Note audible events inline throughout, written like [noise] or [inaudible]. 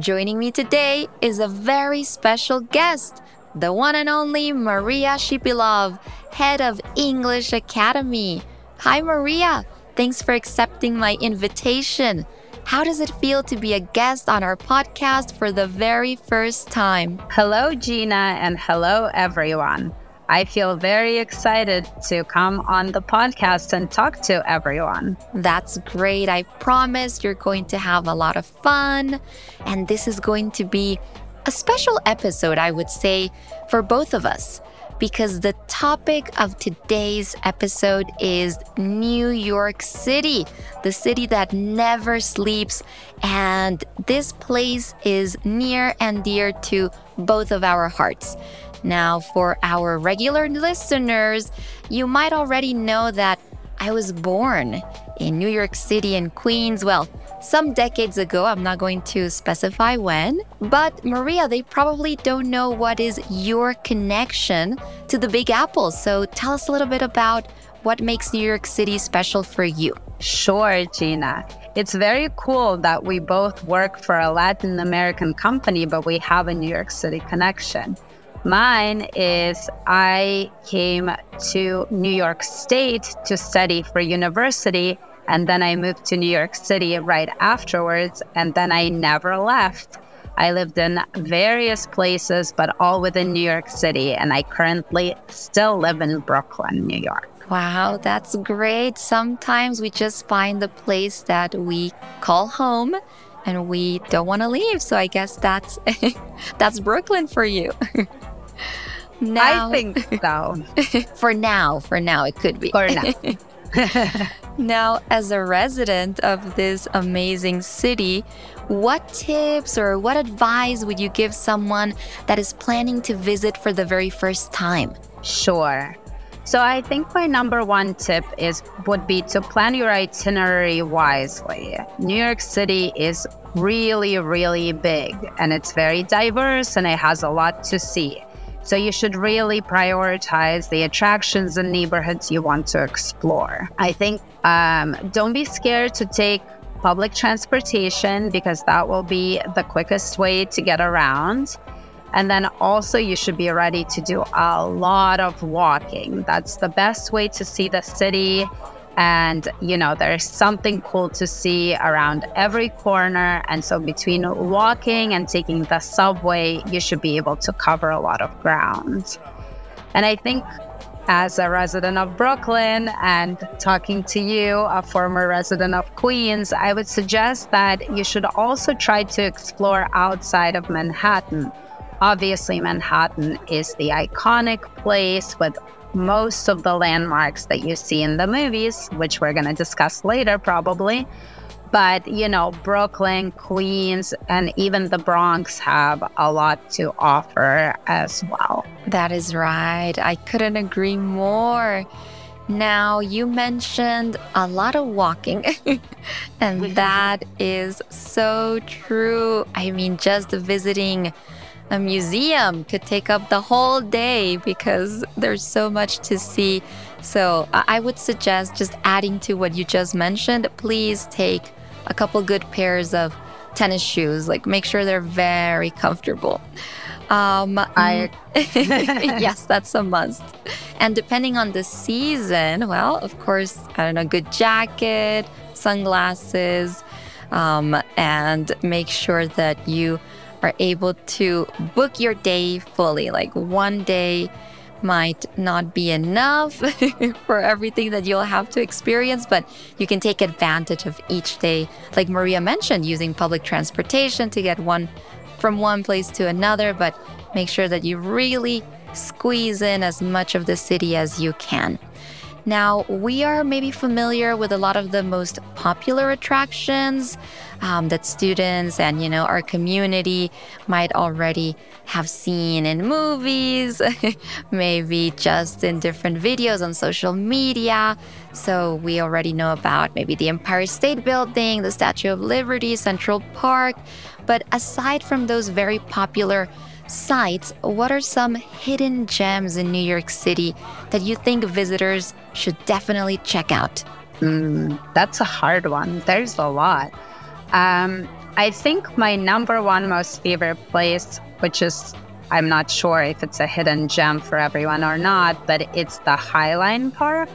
Joining me today is a very special guest, the one and only Maria Shipilov, head of English Academy. Hi, Maria. Thanks for accepting my invitation. How does it feel to be a guest on our podcast for the very first time? Hello, Gina, and hello, everyone. I feel very excited to come on the podcast and talk to everyone. That's great. I promise you're going to have a lot of fun. And this is going to be a special episode, I would say, for both of us. Because the topic of today's episode is New York City, the city that never sleeps. And this place is near and dear to both of our hearts. Now, for our regular listeners, you might already know that I was born in New York City in Queens. Well, some decades ago, I'm not going to specify when, but Maria, they probably don't know what is your connection to the Big Apple. So tell us a little bit about what makes New York City special for you. Sure, Gina. It's very cool that we both work for a Latin American company, but we have a New York City connection. Mine is I came to New York State to study for university, and then I moved to New York City right afterwards, and then I never left. I lived in various places, but all within New York City, and I currently still live in Brooklyn, New York. Wow, that's great. Sometimes we just find the place that we call home and we don't want to leave. So I guess that's [laughs] that's Brooklyn for you. [laughs] Now, I think so. [laughs] for now, for now, it could be. For now. [laughs] now, as a resident of this amazing city, what tips or what advice would you give someone that is planning to visit for the very first time? Sure. So I think my number one tip is would be to plan your itinerary wisely. New York City is really really big and it's very diverse and it has a lot to see. So you should really prioritize the attractions and neighborhoods you want to explore. I think um, don't be scared to take public transportation because that will be the quickest way to get around. And then also, you should be ready to do a lot of walking. That's the best way to see the city and, you know, there's something cool to see around every corner. And so, between walking and taking the subway, you should be able to cover a lot of ground. And I think as a resident of Brooklyn and talking to you, a former resident of Queens, I would suggest that you should also try to explore outside of Manhattan. Obviously, Manhattan is the iconic place with most of the landmarks that you see in the movies, which we're going to discuss later probably. But, you know, Brooklyn, Queens, and even the Bronx have a lot to offer as well. That is right. I couldn't agree more. Now, you mentioned a lot of walking, [laughs] and [laughs] that is so true. I mean, just visiting a museum could take up the whole day because there's so much to see. So I would suggest just adding to what you just mentioned, please take a couple good pairs of tennis shoes. Like make sure they're very comfortable. Um, I [laughs] yes, that's a must. And depending on the season, well, of course, I don't know, good jacket, sunglasses, um, and make sure that you are able to book your day fully. Like one day might not be enough [laughs] for everything that you'll have to experience, but you can take advantage of each day. Like Maria mentioned, using public transportation to get one from one place to another, but make sure that you really squeeze in as much of the city as you can. Now, we are maybe familiar with a lot of the most popular attractions um, that students and you know our community might already have seen in movies, [laughs] maybe just in different videos on social media. So we already know about maybe the Empire State Building, the Statue of Liberty, Central Park. But aside from those very popular sites, what are some hidden gems in New York City that you think visitors should definitely check out? Mm, that's a hard one. There's a lot. Um, I think my number one most favorite place, which is I'm not sure if it's a hidden gem for everyone or not, but it's the Highline Park.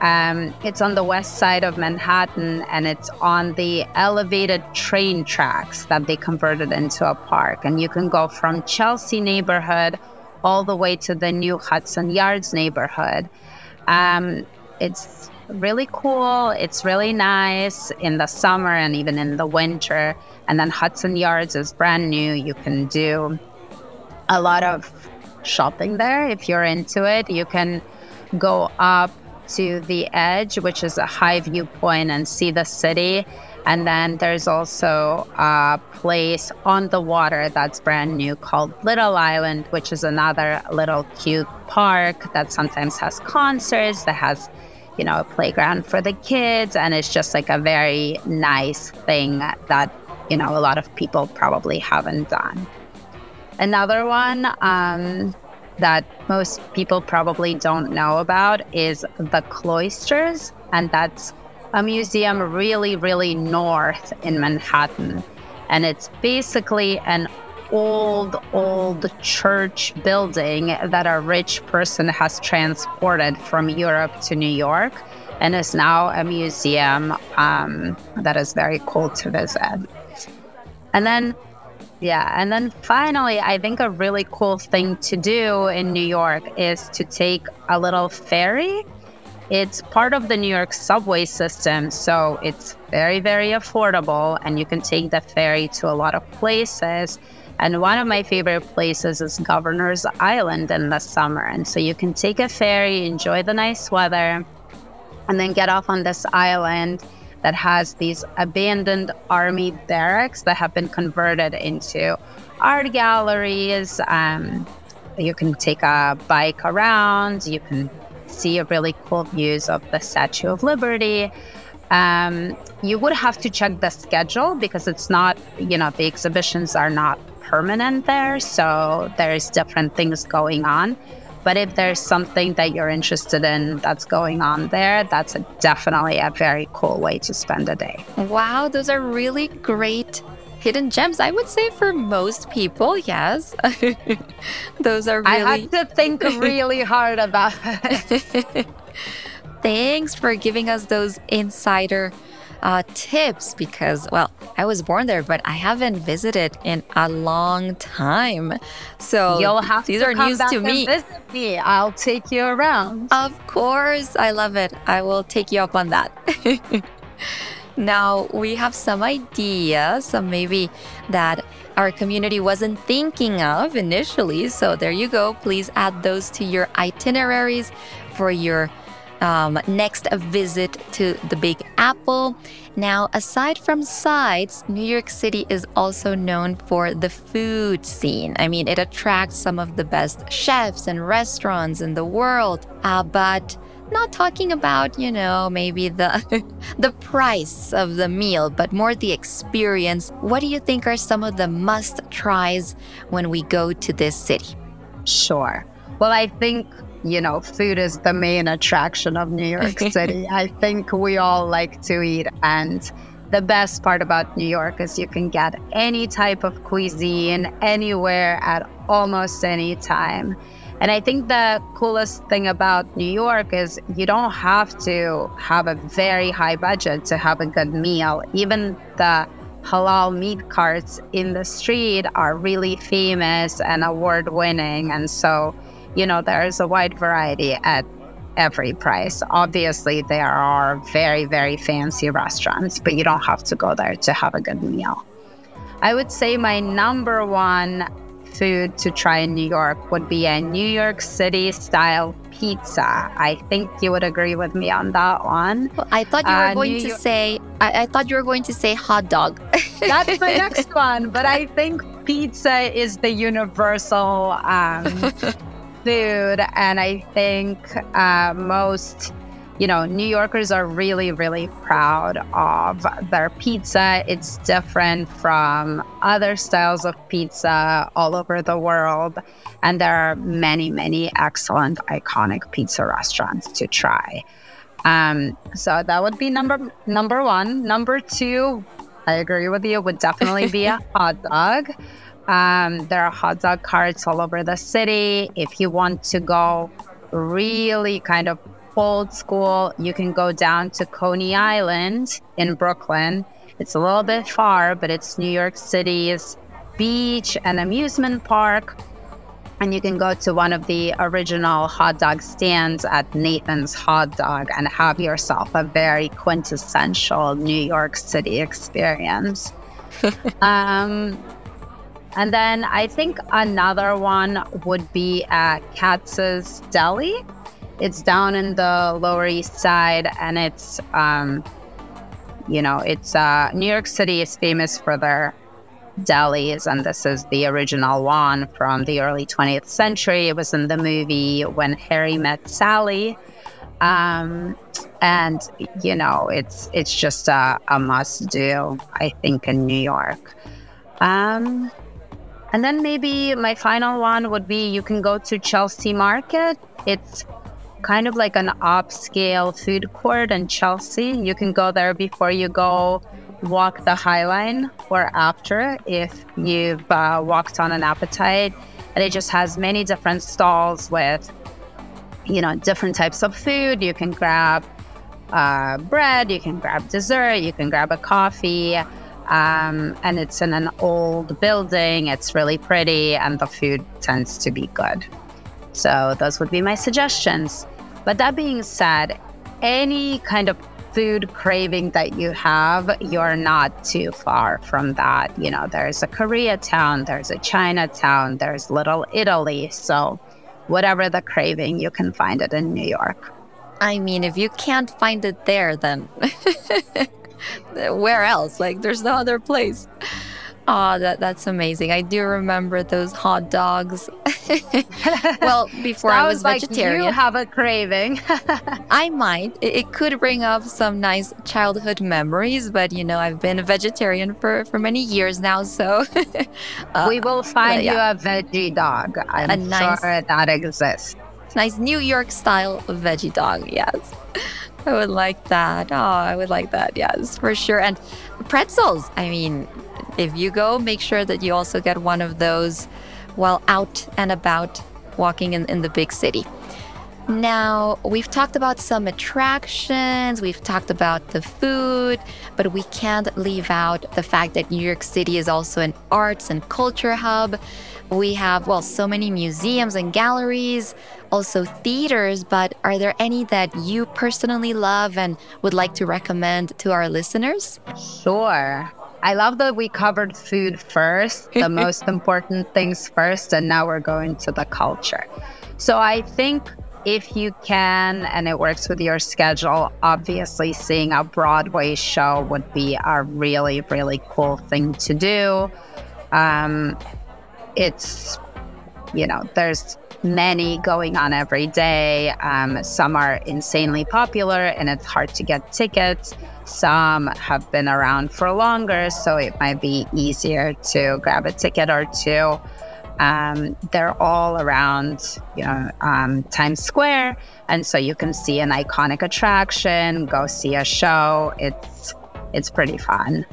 Um, it's on the west side of Manhattan and it's on the elevated train tracks that they converted into a park. And you can go from Chelsea neighborhood all the way to the new Hudson Yards neighborhood. Um, it's really cool. It's really nice in the summer and even in the winter. And then Hudson Yards is brand new. You can do a lot of shopping there if you're into it. You can go up to the edge, which is a high viewpoint, and see the city. And then there's also a place on the water that's brand new called Little Island, which is another little cute park that sometimes has concerts, that has, you know, a playground for the kids. And it's just like a very nice thing that, you know, a lot of people probably haven't done. Another one, um, that most people probably don't know about is the cloisters, and that's a museum really, really north in Manhattan. And it's basically an old, old church building that a rich person has transported from Europe to New York and is now a museum um, that is very cool to visit. And then yeah. And then finally, I think a really cool thing to do in New York is to take a little ferry. It's part of the New York subway system. So it's very, very affordable. And you can take the ferry to a lot of places. And one of my favorite places is Governor's Island in the summer. And so you can take a ferry, enjoy the nice weather, and then get off on this island that has these abandoned army barracks that have been converted into art galleries. Um, you can take a bike around. You can see really cool views of the Statue of Liberty. Um, you would have to check the schedule because it's not, you know, the exhibitions are not permanent there. So there's different things going on. But if there's something that you're interested in that's going on there, that's a, definitely a very cool way to spend a day. Wow, those are really great hidden gems. I would say for most people, yes. [laughs] those are really. I had to think [laughs] really hard about it. [laughs] Thanks for giving us those insider uh, tips because, well, I was born there, but I haven't visited in a long time. So you'll have these to are news to me. Visit me. I'll take you around. Of course, I love it. I will take you up on that. [laughs] now we have some ideas, some maybe that our community wasn't thinking of initially. So there you go. Please add those to your itineraries for your um, next, visit to the Big Apple. Now, aside from sights, New York City is also known for the food scene. I mean, it attracts some of the best chefs and restaurants in the world. Uh, but not talking about, you know, maybe the [laughs] the price of the meal, but more the experience. What do you think are some of the must tries when we go to this city? Sure. Well, I think you know, food is the main attraction of New York [laughs] City. I think we all like to eat. And the best part about New York is you can get any type of cuisine anywhere at almost any time. And I think the coolest thing about New York is you don't have to have a very high budget to have a good meal. Even the halal meat carts in the street are really famous and award winning. And so you know, there's a wide variety at every price. Obviously, there are very, very fancy restaurants, but you don't have to go there to have a good meal. I would say my number one food to try in New York would be a New York City style pizza. I think you would agree with me on that one. Well, I thought you were uh, going New to York- say I, I thought you were going to say hot dog. [laughs] That's the next [laughs] one, but I think pizza is the universal um, [laughs] food, and I think uh, most you know, New Yorkers are really, really proud of their pizza. It's different from other styles of pizza all over the world. And there are many, many excellent, iconic pizza restaurants to try. Um, so that would be number number one. Number two, I agree with you, would definitely be a [laughs] hot dog. Um, there are hot dog carts all over the city. If you want to go really kind of old school, you can go down to Coney Island in Brooklyn. It's a little bit far, but it's New York City's beach and amusement park. And you can go to one of the original hot dog stands at Nathan's Hot Dog and have yourself a very quintessential New York City experience. [laughs] um, and then I think another one would be at Katz's Deli. It's down in the Lower East Side, and it's, um, you know, it's uh, New York City is famous for their delis, and this is the original one from the early 20th century. It was in the movie When Harry Met Sally. Um, and you know, it's it's just a, a must do, I think, in New York. Um, and then maybe my final one would be you can go to Chelsea Market. It's kind of like an upscale food court in Chelsea. You can go there before you go walk the High Line or after if you've uh, walked on an appetite. And it just has many different stalls with, you know, different types of food. You can grab uh, bread, you can grab dessert, you can grab a coffee. Um, and it's in an old building. It's really pretty, and the food tends to be good. So, those would be my suggestions. But that being said, any kind of food craving that you have, you're not too far from that. You know, there's a Koreatown, there's a Chinatown, there's Little Italy. So, whatever the craving, you can find it in New York. I mean, if you can't find it there, then [laughs] [laughs] where else? Like, there's no other place. Oh, that that's amazing. I do remember those hot dogs. [laughs] well, [laughs] before I was like vegetarian. You have a craving. I might. It, it, could bring up some nice childhood memories, but you know, I've been a vegetarian for, for many years now, so uh, we will find yeah. you a veggie dog. I'm a nice, sure that exists. Nice New York style veggie dog, yes. I would like that. Oh, I would like that. Yes, for sure. And pretzels. I mean, if you go, make sure that you also get one of those while out and about walking in, in the big city. Now, we've talked about some attractions, we've talked about the food, but we can't leave out the fact that New York City is also an arts and culture hub. We have, well, so many museums and galleries, also theaters, but are there any that you personally love and would like to recommend to our listeners? Sure. I love that we covered food first, the [laughs] most important things first, and now we're going to the culture. So I think if you can and it works with your schedule, obviously seeing a Broadway show would be a really, really cool thing to do. Um, it's, you know, there's many going on every day. Um, some are insanely popular and it's hard to get tickets. Some have been around for longer, so it might be easier to grab a ticket or two. Um, they're all around, you know, um, Times Square, and so you can see an iconic attraction, go see a show. It's it's pretty fun.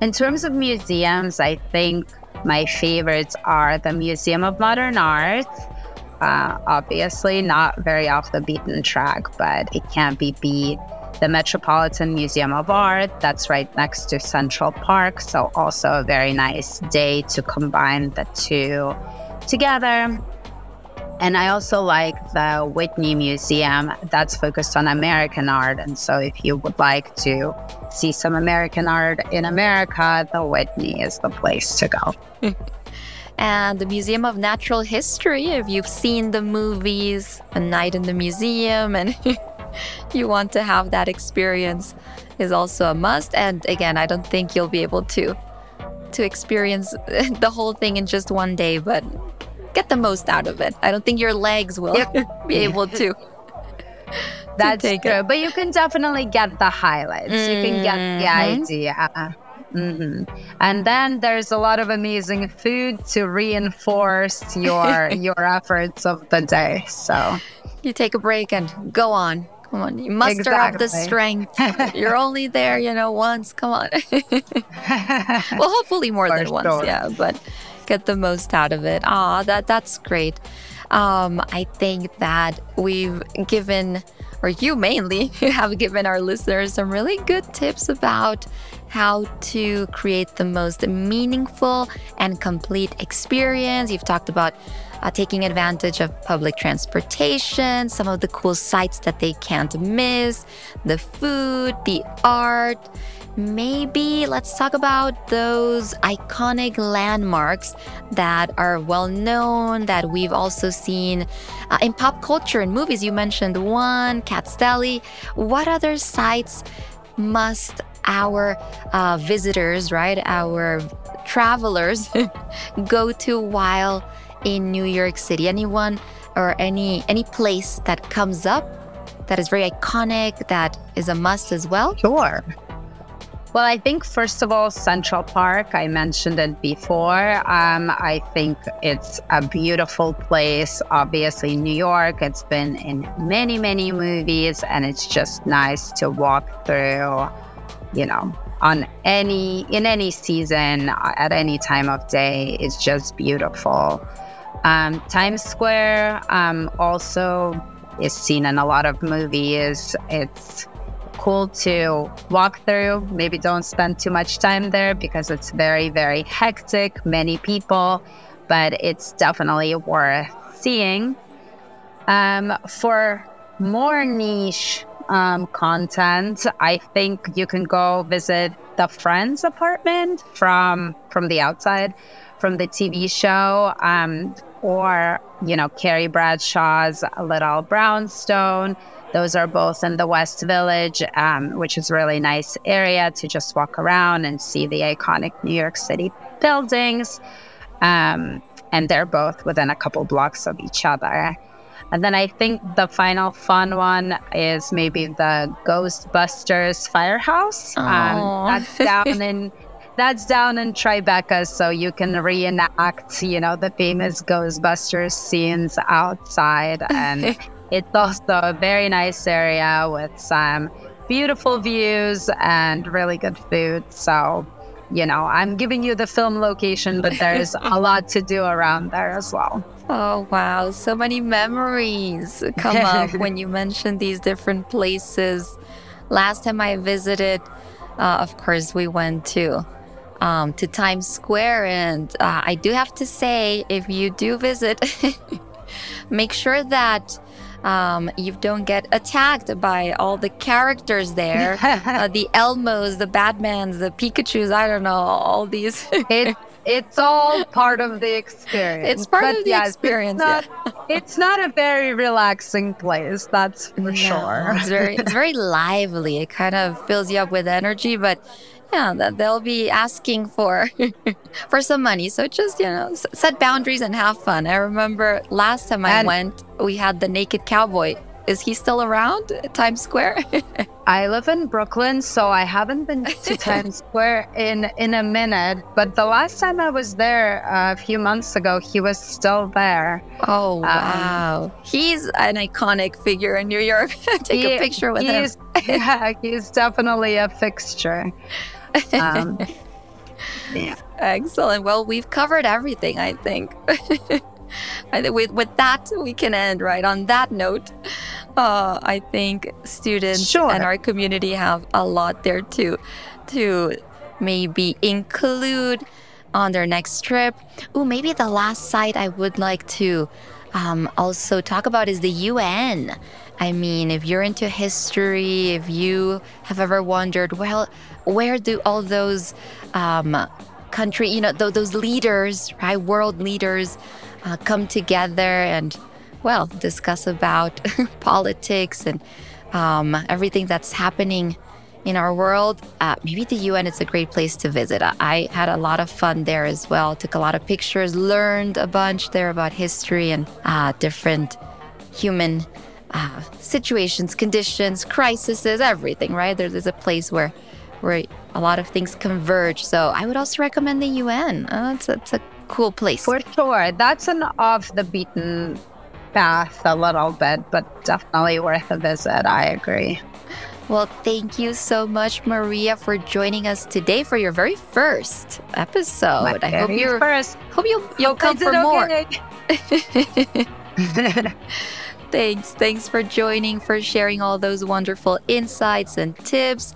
In terms of museums, I think my favorites are the Museum of Modern Art. Uh, obviously, not very off the beaten track, but it can't be beat the Metropolitan Museum of Art, that's right next to Central Park. So, also a very nice day to combine the two together. And I also like the Whitney Museum that's focused on American art. And so, if you would like to see some American art in America, the Whitney is the place to go. [laughs] and the Museum of Natural History, if you've seen the movies A Night in the Museum and [laughs] you want to have that experience, is also a must. And again, I don't think you'll be able to to experience [laughs] the whole thing in just one day, but get the most out of it. I don't think your legs will yep. [laughs] be able to. [laughs] That's true, it. but you can definitely get the highlights. Mm-hmm. You can get the mm-hmm. idea. Mm-hmm. And then there's a lot of amazing food to reinforce your [laughs] your efforts of the day. So you take a break and go on. Come on, you muster exactly. up the strength. You're only there, you know, once. Come on. well, hopefully more For than sure. once, yeah. But get the most out of it. Ah, that that's great. Um, I think that we've given, or you mainly [laughs] have given our listeners some really good tips about how to create the most meaningful and complete experience. You've talked about uh, taking advantage of public transportation, some of the cool sites that they can't miss, the food, the art. Maybe let's talk about those iconic landmarks that are well known, that we've also seen uh, in pop culture and movies. You mentioned one, Katz's Deli. What other sites must our uh, visitors, right, our travelers [laughs] go to while in New York City? Anyone or any any place that comes up that is very iconic that is a must as well? Sure. Well, I think first of all, Central Park. I mentioned it before. Um, I think it's a beautiful place. Obviously, New York. It's been in many, many movies, and it's just nice to walk through you know, on any in any season at any time of day It's just beautiful. Um, Times Square um, also is seen in a lot of movies. It's cool to walk through. Maybe don't spend too much time there because it's very, very hectic, many people, but it's definitely worth seeing. Um, for more niche um, content, I think you can go visit the Friends apartment from from the outside, from the TV show, um, or you know Carrie Bradshaw's Little Brownstone. Those are both in the West Village, um, which is a really nice area to just walk around and see the iconic New York City buildings. Um, and they're both within a couple blocks of each other. And then I think the final fun one is maybe the Ghostbusters Firehouse. Um, that's down in that's down in Tribeca, so you can reenact, you know, the famous Ghostbusters scenes outside, [laughs] and it's also a very nice area with some beautiful views and really good food. So, you know, I'm giving you the film location, but there's a [laughs] lot to do around there as well. Oh, wow. So many memories come [laughs] up when you mention these different places. Last time I visited, uh, of course, we went to. Um, to Times Square, and uh, I do have to say, if you do visit, [laughs] make sure that um, you don't get attacked by all the characters there [laughs] uh, the Elmos, the Batmans, the Pikachus, I don't know, all these. [laughs] it, it's all part of the experience. It's part but of the experience. It's not, yeah. it's not a very relaxing place, that's for no, sure. It's very, it's very lively. It kind of fills you up with energy, but yeah, that they'll be asking for [laughs] for some money. So just you know, set boundaries and have fun. I remember last time I went, we had the naked cowboy is he still around Times Square? [laughs] I live in Brooklyn, so I haven't been to Times [laughs] Square in in a minute. But the last time I was there uh, a few months ago, he was still there. Oh um, wow, um, he's an iconic figure in New York. Take he, a picture with him. yeah, he's definitely a fixture. Um, [laughs] yeah. Excellent. Well, we've covered everything, I think. [laughs] I with, with that, we can end right on that note. Uh, I think students sure. and our community have a lot there too to maybe include on their next trip. Oh, maybe the last site I would like to um, also talk about is the UN. I mean, if you're into history, if you have ever wondered, well, where do all those um, country, you know, th- those leaders, right, world leaders, uh, come together and, well, discuss about [laughs] politics and um, everything that's happening in our world, uh, maybe the UN is a great place to visit. I had a lot of fun there as well. Took a lot of pictures, learned a bunch there about history and uh, different human uh, situations, conditions, crises, everything. Right there, there's a place where where a lot of things converge. So I would also recommend the UN. Uh, it's, it's a cool place for sure. That's an off the beaten path a little bit, but definitely worth a visit. I agree. Well, thank you so much, Maria, for joining us today for your very first episode. My I hope you're first. Hope you'll you'll come for more. [laughs] [laughs] thanks, thanks for joining, for sharing all those wonderful insights and tips.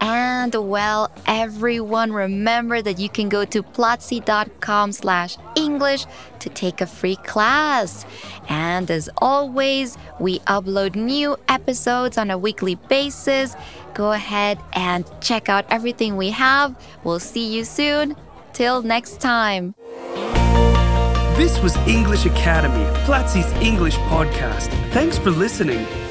And well, everyone, remember that you can go to platzi.com slash English to take a free class. And as always, we upload new episodes on a weekly basis. Go ahead and check out everything we have. We'll see you soon. Till next time. This was English Academy, Platzi's English podcast. Thanks for listening.